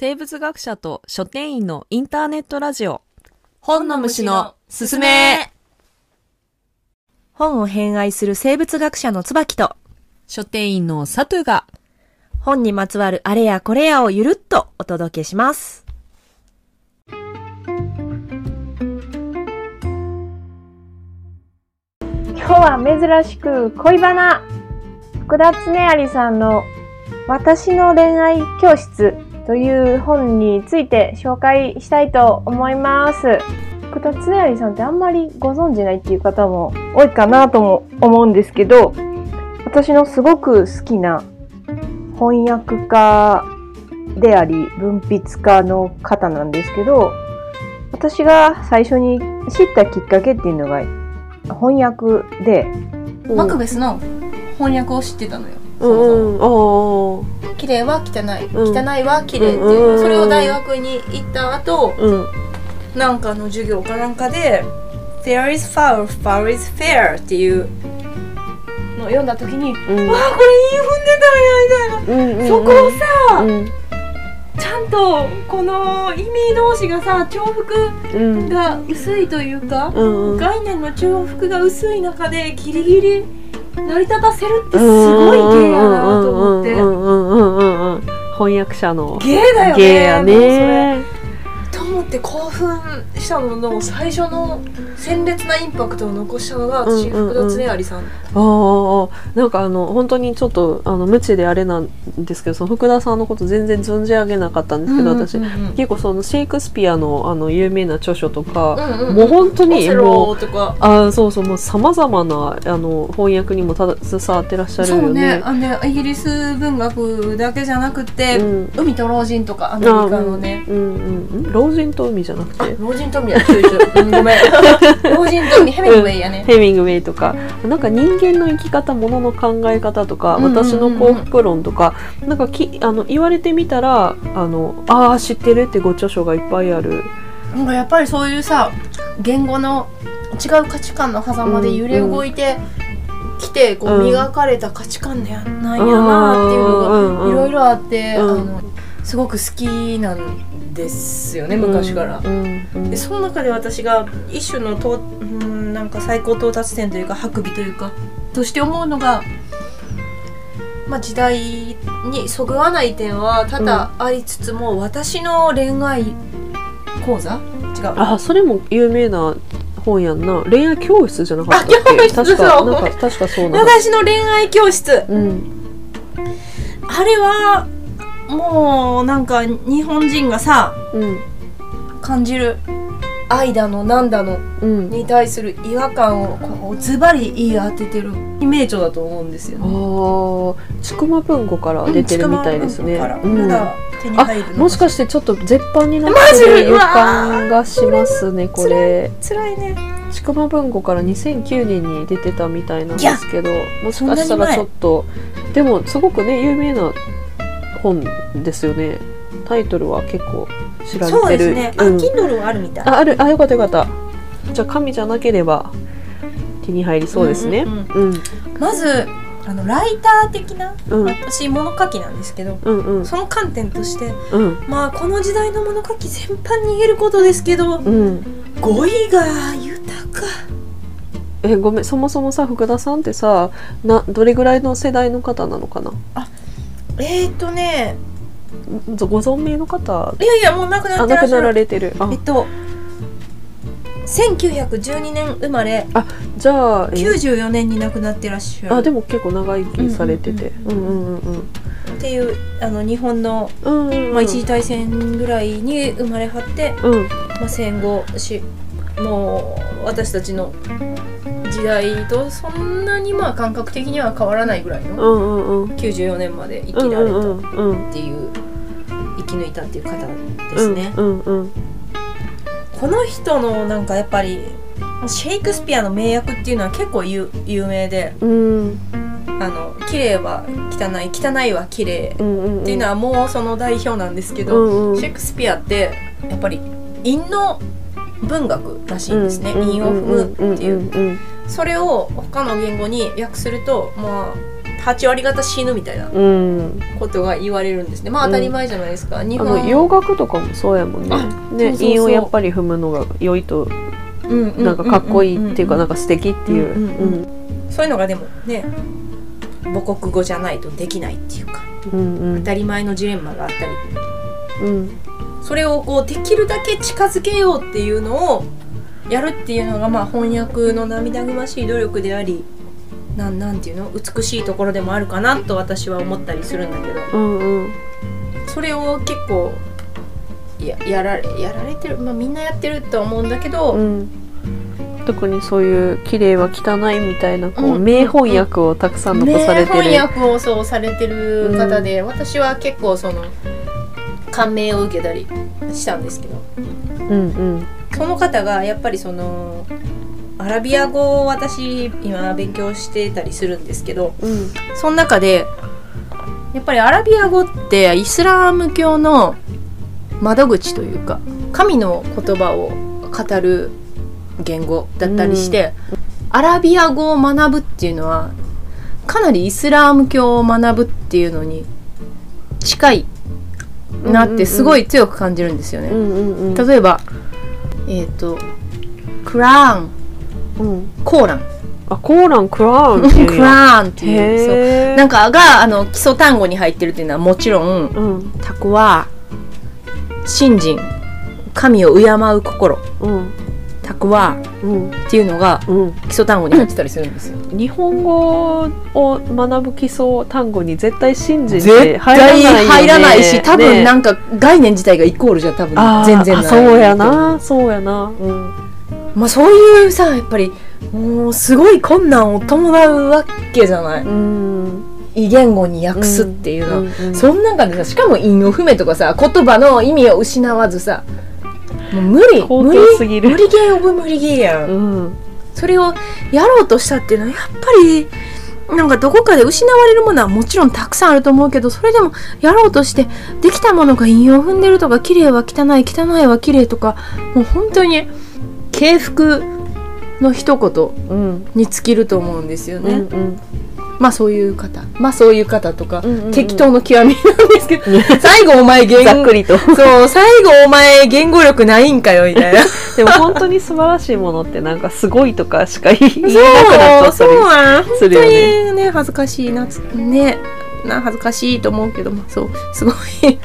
生物学者と書店員のインターネットラジオ。本の虫のすすめ。本を偏愛する生物学者の椿と書店員のサトゥが本にまつわるあれやこれやをゆるっとお届けします。今日は珍しく恋バナ福田恒有さんの私の恋愛教室という本について紹介したいと思います。福田恒有さんってあんまりご存じないっていう方も多いかなとも思うんですけど、私のすごく好きな翻訳家であり文筆家の方なんですけど私が最初に知ったきっかけっていうのが翻訳でマクベスの翻訳を知ってたのよ。うんうん。おー綺麗は汚い、うん。汚いは綺麗っていう、うんうんうん。それを大学に行った後、うん。なんかの授業かなんかで「There is foul, foul is fair」っていうのを読んだ時に、うん。わあこれ言い踏んでたんやみたいな、うん。そこをさ、うん。ちゃんとこの意味同士がさ重複うん。が薄いというか、うんうん。概念の重複が薄い中でギリギリ成り立たせるってすごい芸やなと思って、うんうんうんうんうん翻訳者の芸だよねって興奮したのの最初の鮮烈なインパクトを残したのがうんうん私福田恒有さん、ああなんかあの本当にちょっとあの無知であれなんですけどその福田さんのこと全然存じ上げなかったんですけど、私うんうんうん。結構そのシェイクスピアのあの有名な著書とか、うんうんもう本当にもうあそうそうもうさまざまなあの翻訳にもただ携わってらっしゃるよそうねね。あのねイギリス文学だけじゃなくて、うん。海と老人とかアメリカのね。うん。うんうん、老人と海じゃなくて？老人と海やちょいちょい、うん、ごめん。老人と海ヘミングウェイやね、ヘミングウェイとか。なんか人間の生き方ものの考え方とか、うんうんうん。うん私の幸福論とかなんかきあの言われてみたらあのあー知ってるってご著書がいっぱいある。なんかやっぱりそういうさ言語の違う価値観の狭間で揺れ動いてきて、こううん。磨かれた価値観やなんやなっていうのがいろいろあって、うん。あのすごく好きなんですよね昔から。うん。うんでその中で私が一種のとうんなんか最高到達点というか白尾というかとして思うのが、まあ、時代にそぐわない点は多々ありつつも、私の恋愛講座？違う。あそれも有名な本やんな。恋愛教室じゃなかったっけ？確かなんか確かそうな私の恋愛教室。うん。あれはもうなんか日本人がさうん。感じる愛だのなんだのうん。に対する違和感をこうズバリ言い当ててる名著だと思うんですよあね。ーちくま文庫から出てるみたいですね。うんうん。まだ手にあ入るのもしかしてちょっと絶版になってる予感がしますねこれ。辛いね。ちくま文庫から2009年に出てたみたいなんですけどもしかしたらちょっとでもすごくね有名な本ですよね。タイトルは結構知られそうてるですね。あ、うん。Kindle はあるみたい。あある。あよかったよかった。じゃあ紙じゃなければ手に入りそうですね。うんうんまずあのライター的な、うん。私物書きなんですけど、うんうん。その観点として、うん。まあこの時代の物書き全般に言えることですけど、うん。語彙が豊か。えごめん。そもそもさ福田さんってさなどれぐらいの世代の方なのかな？えー、っとね、ご存命の方？いやいやもう亡くなあ亡くならってらっしゃる。れてる。あ。えっと。1912年生まれ。じゃあえ94年に亡くなってらっしゃる。あでも結構長生きされてて。うんうんうんうん。っていうあの日本の、うんうん。まあ、一次大戦ぐらいに生まれはって、うん。まあ、戦後しもう私たちの時代とそんなにまあ感覚的には変わらないぐらいうのんうんうん。94年まで生うんきられたっうんうんていう生き抜いたっていう方ですね。うんうん。この人のなんかやっぱりシェイクスピアの名役っていうのは結構有有名でうん。あの綺麗は汚い汚いは綺麗うんうんっていうのはもうその代表なんですけど、うんうん。シェイクスピアってやっぱり韻の文学らしいんですね、韻を踏むっていう、うんうんそれを他の言語に訳するとまあ8割方死ぬみたいなうん。ことが言われるんですね。まあ当たり前じゃないですか、日あ本の洋楽とかもそうやもんね。あね韻をやっぱり踏むのが良いとうんうんなんかかっこいいっていうかんなんか素敵っていう。うんうんうんそういうのがでもね母国語じゃないとできないっていうかうん。当たり前のジレンマがあったり。うん。それをこうできるだけ近づけようっていうのをやるっていうのがまあ翻訳の涙ぐましい努力でありなんなんていうの？美しいところでもあるかなと私は思ったりするんだけど。うんうん。それを結構ややられやられてるまあみんなやってるとは思うんだけど、うん。特にそういう綺麗は汚いみたいなこうん。う名翻訳をたくさん残されてる。名翻訳をそうされてる方で、私は結構その感銘を受けたりしたんですけど。うんうんその方がやっぱりそのアラビア語を私今勉強してたりするんですけどうん。その中でやっぱりアラビア語ってイスラーム教の窓口というか神の言葉を語る言語だったりして、アラビア語を学ぶっていうのはかなりイスラーム教を学ぶっていうのに近いなってすごい強く感じるんですよね。うんうんうん。例えばえっ、とクラーン。うん。コーラン。あコーランクラウンっていう クラーンっていう。なんかがあの基礎単語に入ってるっていうのはもちろんうん。タコは信心。神を敬う心。うんタコはうんっていうのがうん基礎単語に入ってたりするんですよ。日本語を学ぶ基礎単語に絶対信じて絶入らないよ、ね、対入らないし多分ねなんか概念自体がイコールじゃ多分。全然ない。あそうやな。そうやな。うん。まあそういうさやっぱりもうすごい困難を伴うわけじゃない。うん。異言語に訳すっていうのは、うんうんそん中でさしかも韻を踏めとかさ言葉の意味を失わずさもう無理高無理等すぎる。無理ゲーオブ無理ゲーやん、うん。それをやろうとしたっていうのはやっぱりなんかどこかで失われるものはもちろんたくさんあると思うけどそれでもやろうとしてできたものが韻を踏んでるとか綺麗は汚い汚いは綺麗とかもう本当に敬服の一言うんに尽きると思うんですよね、うんうんまあそういう方。まあそういう方とか、うんうんうん。適当の極みなんですけど最後お前言ざっくりと。そう最後お前言語力ないんかよみたいな。でも本当に素晴らしいものってなんかすごいとかしか言えなくなっちゃそうったりするよね。にね恥ずかしいなつねな恥ずかしいと思うけどまあそうすごい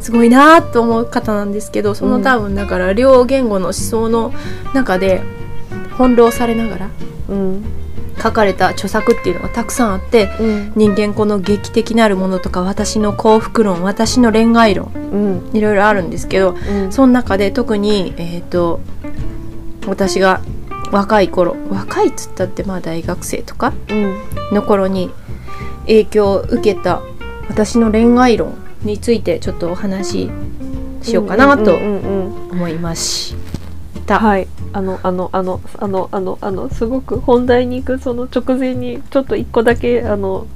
すごいなと思う方なんですけどその多分だから両言語の思想の中で翻弄されながらうん書かれた著作っていうのがたくさんあってうん。人間この劇的なるものとか私の幸福論私の恋愛論うん。いろいろあるんですけどうん。その中で特にえっ、と私が若い頃若いっつったってまあ大学生とかうん。の頃に影響を受けた私の恋愛論についてちょっとお話ししようかなと思いました。はいあのあのあのあのあのあのすごく本題に行くその直前にちょっと一個だけあの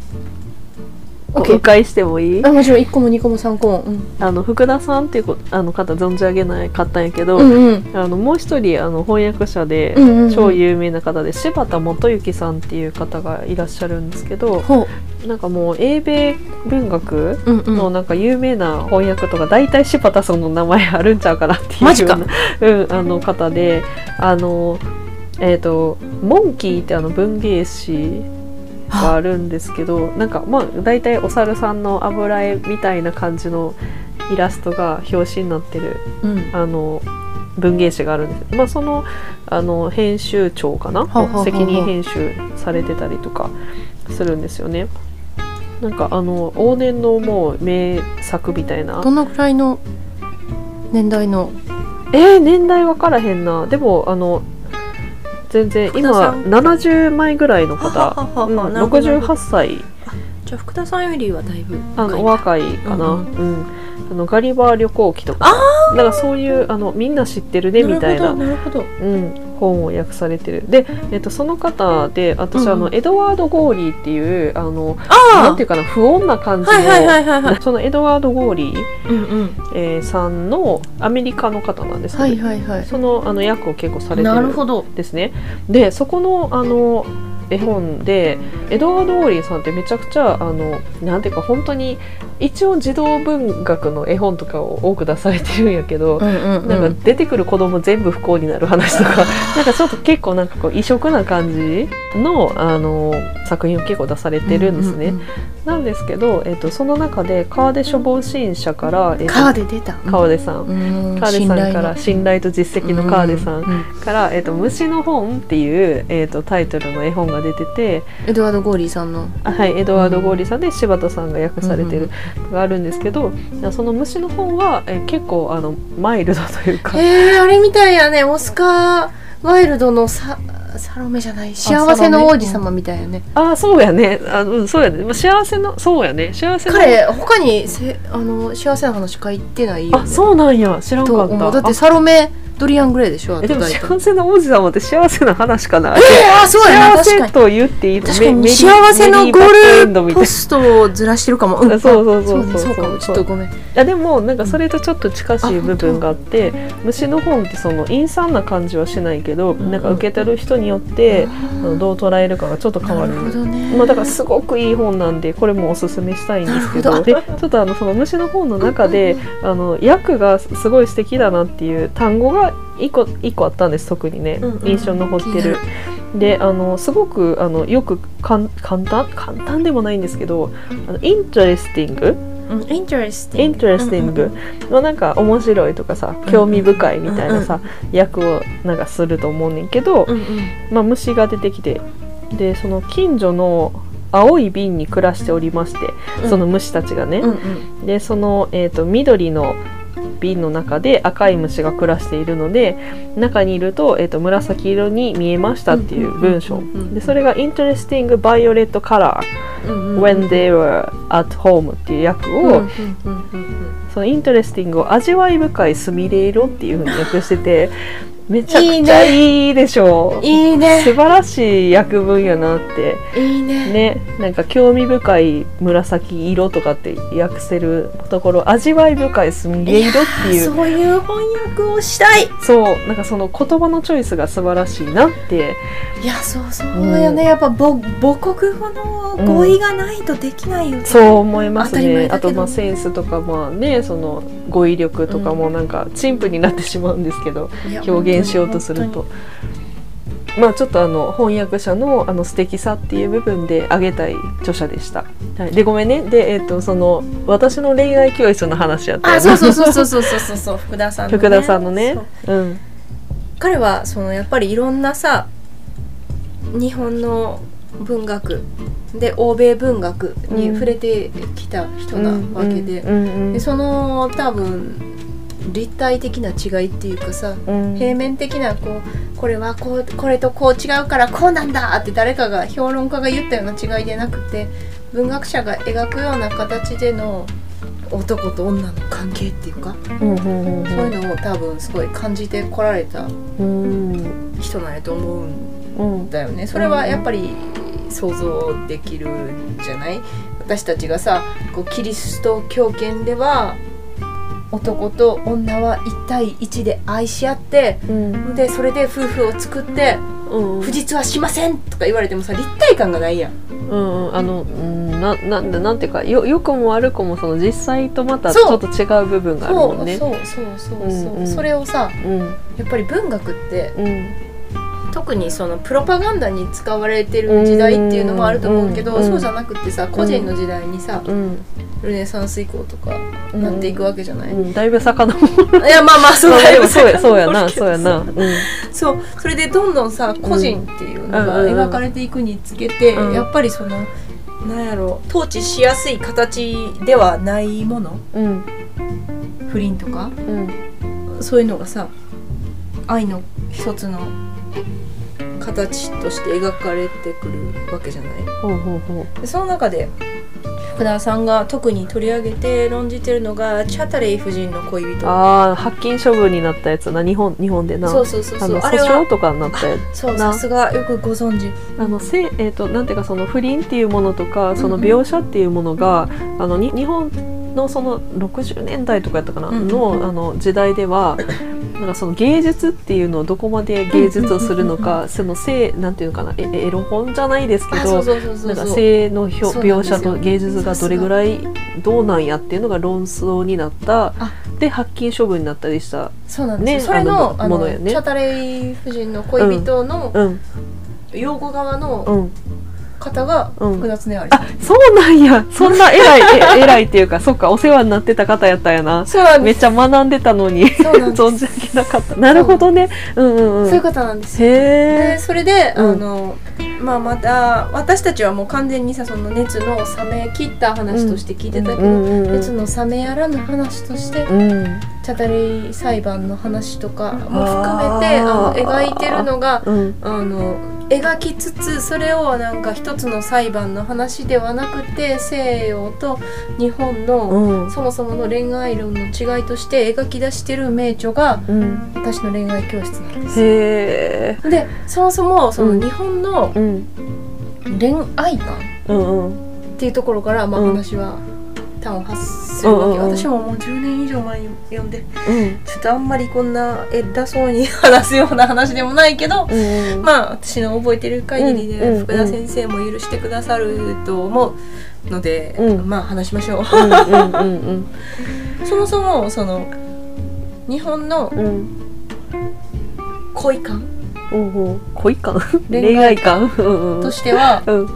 お迂回してもいい？あもちろん。1個も2個も3個も。うん。あの福田さんっていうこあの方存じ上げないかったんやけど、うんうん。あのもう一人あの翻訳者でうんうんうん超有名な方で柴田元幸さんっていう方がいらっしゃるんですけどほなんかもう英米文学う、うんうん、のなんか有名な翻訳とか大体柴田さんの名前あるんちゃうかなっていうような、うん、あの方であのえっ、とモンキーってあの文芸誌があ。るんですけどなんかまあ大体お猿さんの油絵みたいな感じのイラストが表紙になってるうん。あの文芸誌があるんです。まあそのあの編集長かな？責任編集されてたりとかするんですよね。なんかあの往年のもう名作みたいな。どのくらいの年代の？えー、年代分からへんな。でもあの全然今ん70枚ぐらいの方、うんなるほど。68歳。じゃあ福田さんよりはだいぶあのお若いかな、ううん。んあのガリバー旅行記とか。なんかそういうあのみんな知ってるねみたいな。なるほど。なるうん、本を訳されてる。で、えっと、その方で私、うんうん。あのエドワード・ゴーリーっていうあのあなんていうかな不穏な感じの、はいはいはいはいはい。そのエドワード・ゴーリー、うんうん。えーさんのアメリカの方なんですけど、はいはいはい。そのあの役を結構されてるなるほど。ですねでそこのあの絵本でエドワード・オーリーさんってめちゃくちゃあのなんていうか本当に一応児童文学の絵本とかを多く出されてるんやけど、うんうんうん。なんか出てくる子供全部不幸になる話とか なんかちょっと結構なんかこう異色な感じのあの作品を結構出されてるんですね。ううなんですけど、えっとその中で川出処方新社から、えっと川で出た。川出さん、うん。川出さんから信信頼と実績の川出さんううから、えっと虫の本っていう、えっとタイトルの絵本が出てて、エドワード・ゴーリーさんの。あはい、エドワード・ゴーリーさんで柴田さんが訳されてる。のがあるんですけど、その虫の本は、え結構あのマイルドというか、えー、あれみたいやね。オスカー・ワイルドのササロメじゃない。幸せの王子様みたいやね。ああそうやね。あうんそうやね。まあ幸せのそうやね。幸せの彼他にせあの幸せな話書いてないよ、ね、あそうなんや。知らんとかった。だってあサロメドリアン・グレイでしょ？でも幸せな王子様って幸せな話。かなえー、あそうやな。幸せと言っていい。の確かに。幸せのゴールみたいポストをずらしてるかも、うん、そうそうそうねそう。そうかも。ちょっとごめん。いやでもなんかそれとちょっと近しい部分があって虫の本ってその陰惨な感じはしないけど、んなんか受け取る人によって、あのどう捉えるかがちょっと変わる。なるほどね。まあ、だからすごくいい本なんでこれもおすすめしたいんですけどでちょっとあのその虫の本の中であの訳がすごい素敵だなっていう単語が一個一個あったんです特にね、うんうん。印象に残ってる。であのすごくあのよくかん簡単？簡単でもないんですけどあの interesting？うん、 interesting。interesting？のなんか面白いとかさ興味深いみたいなさ訳をなんかすると思うねんけど、うんうん。まあ、虫が出てきてでその近所の青い瓶に暮らしておりまして、うん。その虫たちがね、うんうん。でその、えー、と緑の瓶の中で赤い虫が暮らしているので中にいると,、えー、と紫色に見えましたっていう文章、でそれが「Interesting Violet Color when they were at home」っていう訳を、そのイントレスティングを味わい深いすみれ色っていうふうに訳しててめちゃくちゃいいでしょ。ういいね。素晴らしい訳文やなって。いいね。ねなんか興味深い紫色とかって訳せるところ味わい深いすみれ色っていう。そういう翻訳をしたい。そうなんかその言葉のチョイスが素晴らしいなって。いやそうそうよね、やっぱ母母国語の語彙がないとできないよね、そう思いますね。だけどあとまあセンスとかまあねその語彙力とかもなんか陳腐になってしまうんですけど、表現しようとする本と。まあちょっとあの翻訳者のあの素敵さっていう部分で挙げたい著者でした。はい、でごめんね。でえっ、とその私の恋愛教室の話やったあそうそうそうそうそうそう。そう福田さんの、ね、福田さんのね。そう。うん。彼はそのやっぱりいろんなさ日本の文学で欧米文学に触れてきた人なわけで,、でその多分立体的な違いっていうかさうん。平面的なこうこれはこうこれとこう違うからこうなんだって誰かが評論家が言ったような違いでなくて文学者が描くような形での男と女の関係っていうか、うんうんうんそういうのを多分すごい感じてこられたうん。人なんやと思うんうんだよね。それはやっぱり想像できるん。じゃない私たちがさこうキリスト教圏では男と女は1対1で愛し合ってうん。でそれで夫婦を作ってうん不実はしませんとか言われてもさ立体感がないやん。うんうん。あのうんななんだなんていうかよ良くも悪くもその実際とまたちょっと違う部分があるそもんね。うそうそうそうそう、うんうん。それをさうん。やっぱり文学ってうん。特にそのプロパガンダに使われてる時代っていうのもあると思うけど、うんそうじゃなくてさ個人の時代にさ、うん。ルネサンス以降とかなっていくわけじゃない、うん。だいぶ遡る。いやまあまあそうだよそうやそうやなそうやな。うん。そう。それでどんどんさ個人っていうのがうんうんうん。描かれていくにつけて、うん。やっぱりそのなんやろ統治しやすい形ではないもの？うん。不倫とか？うん。そういうのがさ愛の一つの形として描かれてくるわけじゃない？ほうほうほでその中で福田さんが特に取り上げて論じてるのがチャタレイ夫人の恋う。人ああ発禁処分になったやつな日本日本でな。そうそうそうあのそうあれは訴訟とかになったやつ。そうなさすがよくご存知あのせえー、となんていうかその不倫っていうものとかその描写っていうものが、あのに日本のその60年代とかやったかな、うん。のあの時代では なんかその芸術っていうのをどこまで芸術をするのか、その性なんていうのかなえエロ本じゃないですけどなんか性の描写と芸術がどれぐらいどうなんやっていうのが論争になったあ。で発禁処分になったりしたそうなんですよ、ねそれのあのものやね。チャタレイ夫人の恋人のうん。養護側うのん方がうん。福田恒有さん、そう。なんや。そんな偉いえ 偉いっていうかそっかお世話になってた方やったんやな。そうなんでめっちゃ学んでたのに。存じ上げなかった。なるほどね。う。んうんうん。そういう方なんですよ。えそれで、うん。あのまあまた私たちはもう完全にさその熱の冷め切った話として聞いてたけど、うん熱の冷めやらぬ話として、うん。チャタレイ裁判の話とかも含めてあの描いてるのがうん。あの描きつつそれをなんか一つの裁判の話ではなくて西洋と日本の、うん。そもそもの恋愛論の違いとして描き出してる名著がうん。私の恋愛教室なんです。へえでそもそもそのうん。日本のうん。恋愛観っていうところから、まあ、うん。話は端を発するわけ、うんうんうん。私ももう10年以上前に読んでうん。ちょっとあんまりこんな偉そうに話すような話でもないけど、うんまあ私の覚えてる限りうんうんで福田先生も許してくださると思うので、うん。まあ話しましょう。うんうんうん そもそもその日本のうん。うん恋観うんう。ん恋感？恋恋愛愛感？うんうん。としてはうん。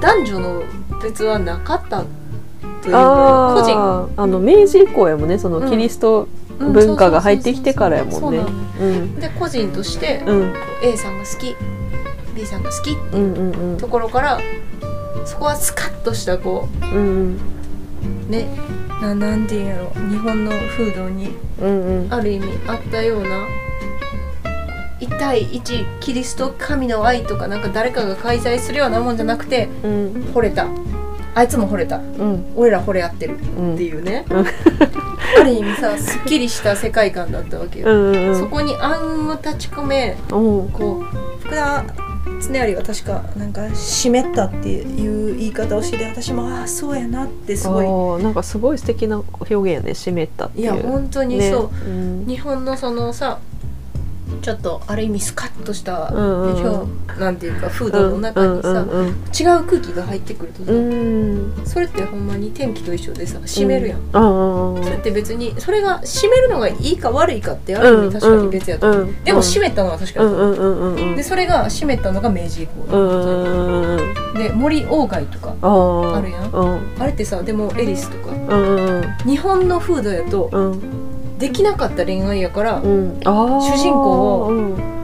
男女の別はなかったというか個人ああの明治以降やもんねそのキリスト文化が入ってきてからやもんねで個人としてうん A さんが好き B さんが好きっていうところからそこはスカッとしたこうんうねななんていうんやろ日本の風土にうんうんある意味あったような1対1キリスト神の愛とかなんか誰かが開催するようなもんじゃなくてうん惚れたあいつも惚れた。うん。俺ら惚れ合ってる。うん。っていうね、うん。ある意味さすっきりした世界観だったわけよ、うんうんそこに暗を立ち込めうん。こう福田恒有は確かなんか湿ったっていう言い方をして私もああそうやなってすごいなんかすごい素敵な表現やね湿ったっていう。いや本当にねそう、うん。日本のそのさちょっとある意味スカッとした、うんうん。うん表なんていうか風土の中にさ、うんうん違う空気が入ってくるとさ、うん。うんそれってほんまに天気と一緒でさ湿るやん、ああそれって別にそれが湿るのがいいか悪いかってある意味確かに別やと思う、でも湿ったのは確かにそう、うんうんうんうんうん。でそれが湿ったのが明治以降うんうんうんうん。で森鴎外とかあるやん。うん。あれってさでもエリスとか。うんうん。日本の風土やとうんできなかった恋愛やからうん。主人公をうん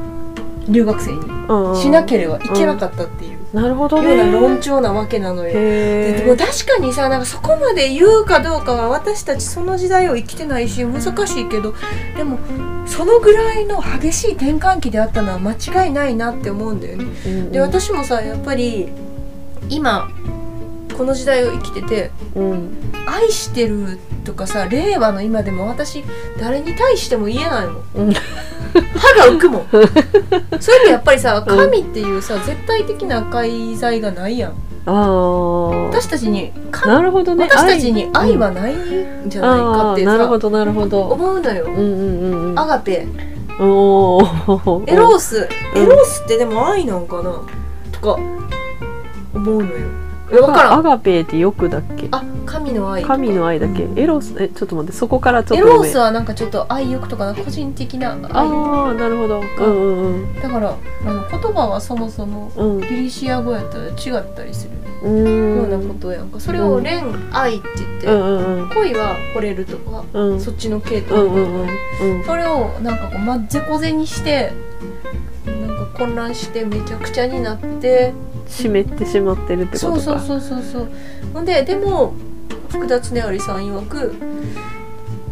留学生にうんしなければいけなかったっていう。なるほどようなね論調なわけなのよ。へででも確かにさなんかそこまで言うかどうかは私たちその時代を生きてないし難しいけどでもそのぐらいの激しい転換期であったのは間違いないなって思うんだよね。えで私もさやっぱり今この時代を生きててうん。愛してるとかさ令和の今でも私誰に対しても言えないもん、うん。歯が浮くもん。それってやっぱりさ神っていうさ絶対的な介在がないやん。私たちに神なるほどね。私たちに愛。はないんじゃないかってあーなるほさどなるほど。思うのよ、うんうんうんうん。アガペ。おー。エロース、うん。エロースってでも愛なんかな？とか思うのよえ分からん。アガペーってよくだっけ？あ神の愛神の愛だっけ？エロス？えちょっと待ってそこからちょっエとごめ。んロースはなんかちょっと愛欲とかな個人的な愛。ああなるほど。うん。うんだからあの言葉はそもそもうん。ギリシア語やったら違ったりする。うん。ようなことやんか。それを恋愛って言って、うん。うんうん恋は惚れるとか、うん。そっちの系とんうんうん。うん。それをなんかこうまぜこぜにしてなんか混乱してめちゃくちゃになって湿ってしまってるってことか。そうそうそうそうそう。ほんででも福田恒有さん曰く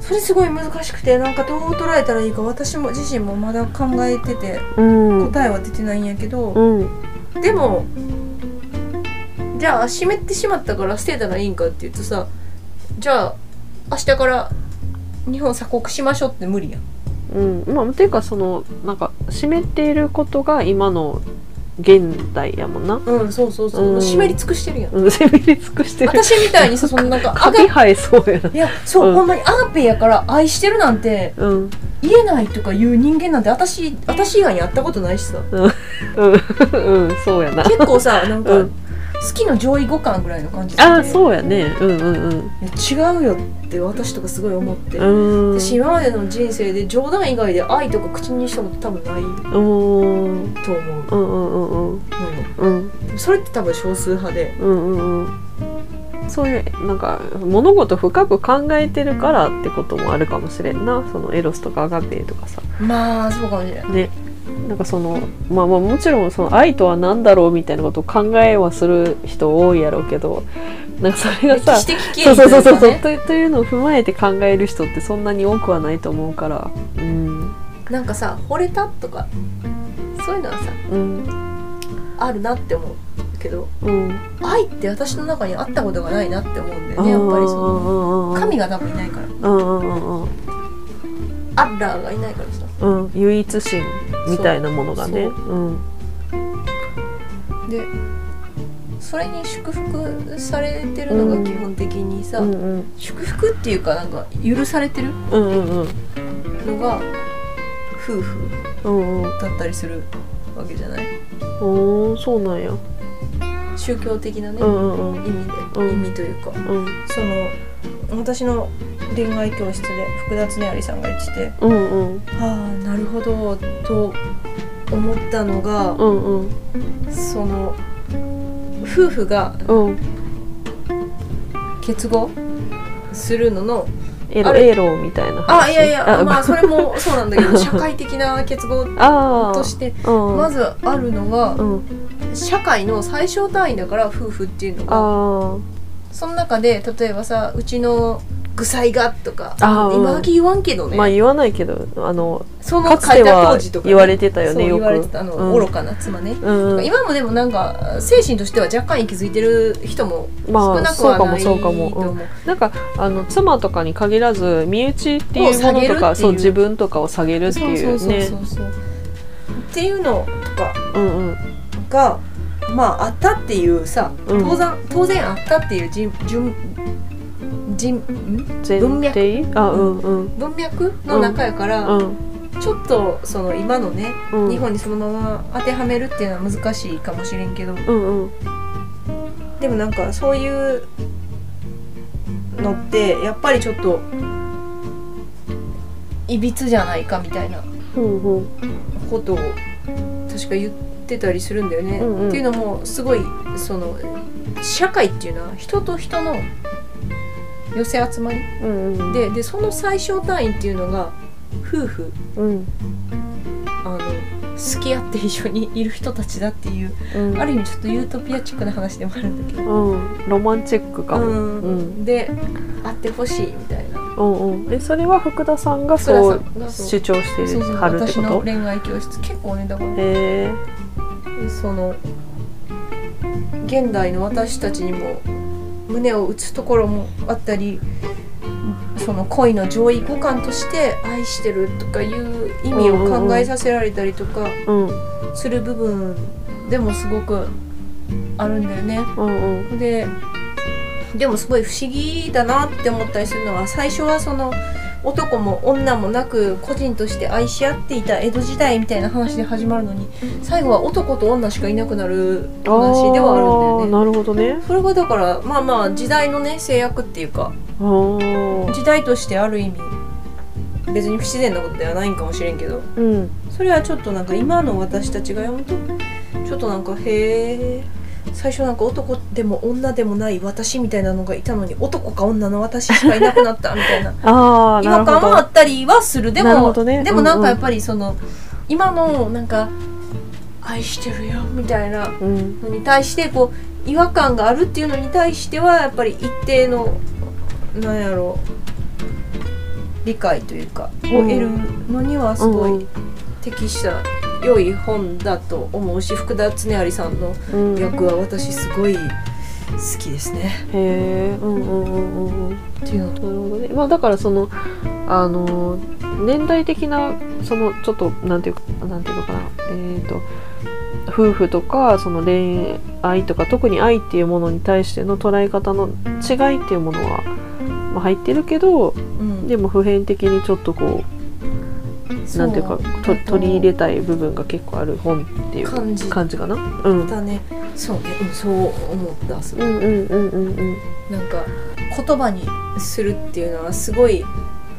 それすごい難しくてなんかどう捉えたらいいか私も自身もまだ考えててうん。答えは出てないんやけど、うん。でもじゃあ湿ってしまったから捨てたらいいんかって言うとさじゃあ明日から日本鎖国しましょうって無理やん。うん。まあていうかそのなんか湿っていることが今の現代やもんな。うんそうそうそう、うん。湿り尽くしてるやん。うんせびり尽くしてる。私みたいにさそのなんかカビ生えそうやな。いやそう、うん。ほんまにアガペやから愛してるなんてうん。言えないとかいう人間なんて私私以外に会ったことないしさ。うん。うん。そうやな。結構さなんか、うん好きの上位互換ぐらいの感じで。ああそうやね。うんうんいや違うよって私とかすごい思って、うん。うん私今までの人生で冗談以外で愛とか口にしたこと多分ない。うんと思う。うんうんうんうん。うん。それって多分少数派で。うんうんうん。そういうなんか物事深く考えてるからってこともあるかもしれんな。そのエロスとかアガペとかさ。まあそうかもしれないねなんかそのまあまあもちろんその愛とは何だろうみたいなことを考えはする人多いやろうけどなんかそれがさ歴史的経そうそうそうそうとというのを踏まえて考える人ってそんなに多くはないと思うから。うん。なんかさ惚れたとかそういうのはさうん。あるなって思うけどうん。愛って私の中にあったことがないなって思うんだよねやっぱりその。の神が多分いないから。うんうんうんうん。アッラーがいないからさうん唯一心みたいなものがね。そう。うん。でそれに祝福されてるのが基本的にさ、うんうん。祝福っていうかなんか許されてるうんうん。うんのが夫婦うんうんだったりするわけじゃない？おーそうなんや。宗教的なね、うんうんうん。意味で、うん。意味というか。うん。その私の恋愛教室で福田恒有さんが言っててうんうん。ああなるほどと思ったのが、うんうん。その夫婦がうん結合するののエロエロみたいな話？あいやいやあまあそれも そうなんだけど社会的な結合としてうん。まずあるのはうん。社会の最小単位だから夫婦っていうのが。あその中で例えばさうちの具材がとかあー今時言わんけどね、まあ言わないけどあのそのかつ書いたては当時とか、言われてたよねよく言われてたあの、うん愚かな妻ね、うん今もでもなんか精神としては若干息づいてる人も少なくそうかもはないとそうかも、思う,、うん、なんかあの妻とかに限らず身内っていうものとを下げるっていうかそう自分とかを下げるってそういそうそうねそうそうっていうのとかうんうんがまああったっていうさうん当然,、当然あったっていう人順人文脈？提あうんうん。文脈の中やから、うん。ちょっとその今のね、うん。日本にそのまま当てはめるっていうのは難しいかもしれんけど。うんうん。でもなんかそういうのってやっぱりちょっといびつじゃないかみたいなことを確か言ってたりするんだよね。うんうん。っていうのもすごいその社会っていうのは人と人の寄せ集まり。うんうん。ででその最小単位っていうのが夫婦うん。あの好き合って一緒にいる人たちだっていううん。ある意味ちょっとユートピアチックな話でもあるんだけど。うん。ロマンチックかも。うん。うん。で会ってほしいみたいな。うんうん。えそれは福田さんがそう主張してるはるって私こと？の恋愛教室。結構ねだからへえその現代の私たちにも胸を打つところもあったりその恋の上位互換として愛してるとかいう意味を考えさせられたりとかうんする部分でもすごくあるんだよね。うんうんででもすごい不思議だなって思ったりするのは最初はその男も女もなく個人として愛し合っていた江戸時代みたいな話で始まるのに最後は男と女しかいなくなる話ではあるんだよね。なるほどね。それがだからまあまあ時代のね制約っていうか時代としてある意味別に不自然なことではないんかもしれんけどうん。それはちょっとなんか今の私たちが読むとちょっとなんかへえ最初なんか男でも女でもない私みたいなのがいたのに男か女の私しかいなくなったみたいな。ああ違和感はあったりはする。でも、どね。でもなんうんうん。かやっぱりその、今のなんか愛してるよみたいなうん。のに対してこう違和感があるっていうのに対してはやっぱり一定のなんやろう理解というかを得るのにはすごい適した良い本だと思うし福田恒有さんのうん役は私すごい好きですね。へえうんうんうんうんうんっていうのなるほどね。まあだからそのあの年代的なそのちょっとなんていうかなんていうのかなえっ、と夫婦とかその恋愛とか特に愛っていうものに対しての捉え方の違いっていうものは、まあ、入ってるけどうんでも普遍的にちょっとこうなんていうかと取り入れたい部分が結構ある本っていう感じ。感じかな？うん。だね。そうね、うん、そう思ったすうんうんうんうんうん。なんか言葉にするっていうのはすごい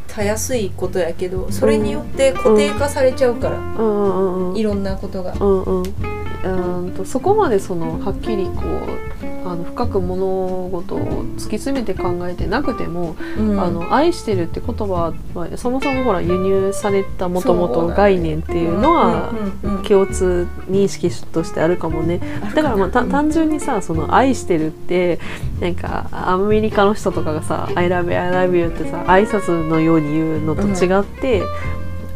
たやすいことやけどそれによって固定化されちゃうから、うんうんうんいろんなことが。うんうんうーんとそこまでそのはっきりこうあの深く物事を突き詰めて考えてなくても、うん。あの愛してるって言葉はそもそもほら輸入されたもともと概念っていうのはうんうんうん共通認識としてあるかもね。だからまあた単純にさその愛してるってなんかアメリカの人とかがさ「I love you, I love you」ってさ挨拶のように言うのと違って、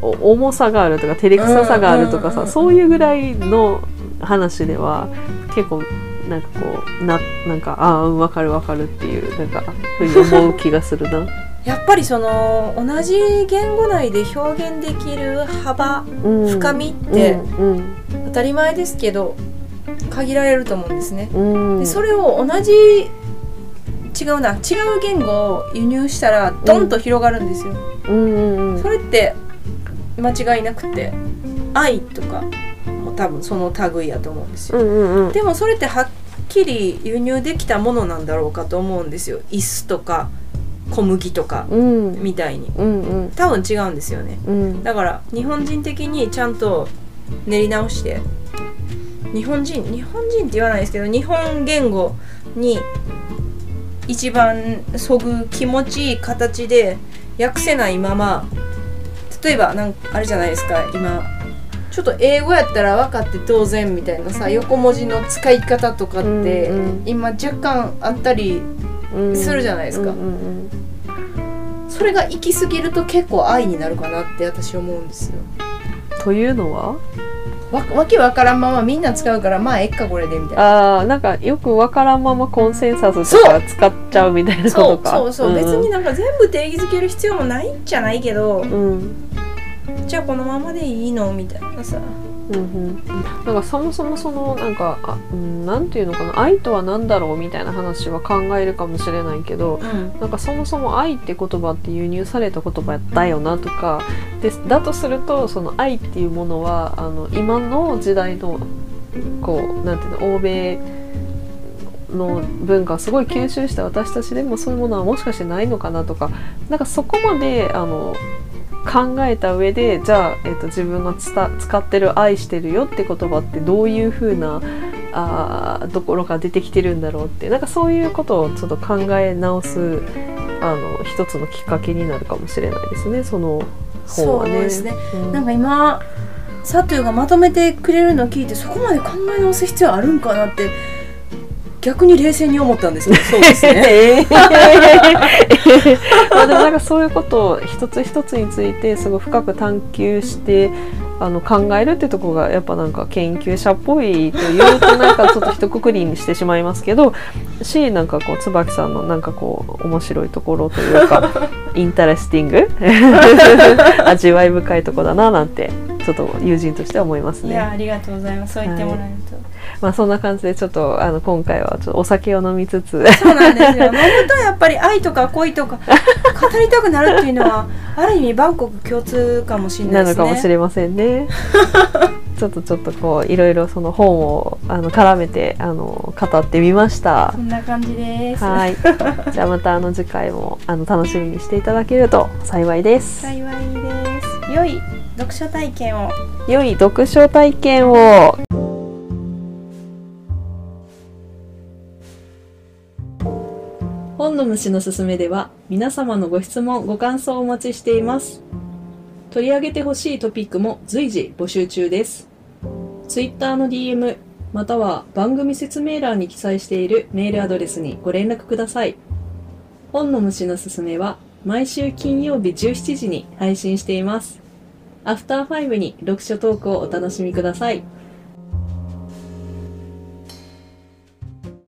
お重さがあるとか照れくささがあるとかさ、うんうんうんうん。そういうぐらいの話では結構なんかこうななんかああうん分かる分かるっていうなんかふうに思う気がするな。やっぱりその同じ言語内で表現できる幅うん深みってうん当たり前ですけど限られると思うんですね。うんうんでそれを同じ違うな違う言語を輸入したらドンと広がるんですよ。うんうんうんそれって間違いなくて愛とかも多分その類やと思うんですよ。うんうんうんでもそれってはっきり輸入できたものなんだろうかと思うんですよ。椅子とか小麦とかうんみたいにうんうん多分違うんですよね。うんだから日本人的にちゃんと練り直して日本人日本人って言わないですけど日本言語に一番そぐ気持ちいい形で訳せないまま例えばなんかあれじゃないですか今ちょっと英語やったら分かって当然みたいなさ横文字の使い方とかって今若干あったりうん。するじゃないですか。それが行き過ぎると結構愛になるかなって私思うんですよ。うんというのは？わわけわからんままみんな使うからまあえっかこれでみたいな。ああなんかよくわからんままコンセンサスとか使っちゃうみたいなこそうとかそう。そう、ん。別になんか全部定義づける必要もないんじゃないけど、うんじゃあこのままでいいの？みたいなさ。うんうん。なんかそもそもそのなんかあ、うん、なんていうのかな愛とは何だろうみたいな話は考えるかもしれないけどうん。なんかそもそも愛って言葉って輸入された言葉だよなとかでだとするとその愛っていうものはあの今の時代のこうなんていうの欧米の文化をすごい吸収した私たちでもそういうものはもしかしてないのかなとかなんかそこまであの考えた上でじゃあ、えっと自分が使ってる「愛してるよ」って言葉ってどういう風なあーところが出てきてるんだろうってなんかそういうことをちょっと考え直すあの一つのきっかけになるかもしれないですねその本はね。そうですねうんなんか今サトゥがまとめてくれるのを聞いてそこまで考え直す必要あるんかなって逆に冷静に思ったんですけど そうですね。まあでもなんかそういうことを一つ一つについてすごい深く探求してあの考えるってとこがやっぱなんか研究者っぽいというとなんかちょっと一括りにしてしまいますけどしなんかこう椿さんのなんかこう面白いところというか interesting？味わい深いとこだななんてちょっと友人としては思いますね。いやありがとうございますそう言ってもらえると、まあそんな感じでちょっとあの今回はちょっとお酒を飲みつつそうなんですよ飲むとやっぱり愛とか恋とか語りたくなるっていうのはある意味バンコク共通かもしれなですねないのかもしれませんね。ちょっとちょっとこういろいろその本をあの絡めてあの語ってみましたそ。んな感じですはい。じゃあまたあの次回もあの楽しみにしていただけると幸いです。幸いです良い読書体験を。良い読書体験を。本の虫のすすめでは皆様のご質問ご感想をお待ちしています。取り上げてほしいトピックも随時募集中です。ツイッターの DM または番組説明欄に記載しているメールアドレスにご連絡ください。本の虫のすすめは毎週金曜日17時に配信しています。アフターファイブに読書トークをお楽しみください。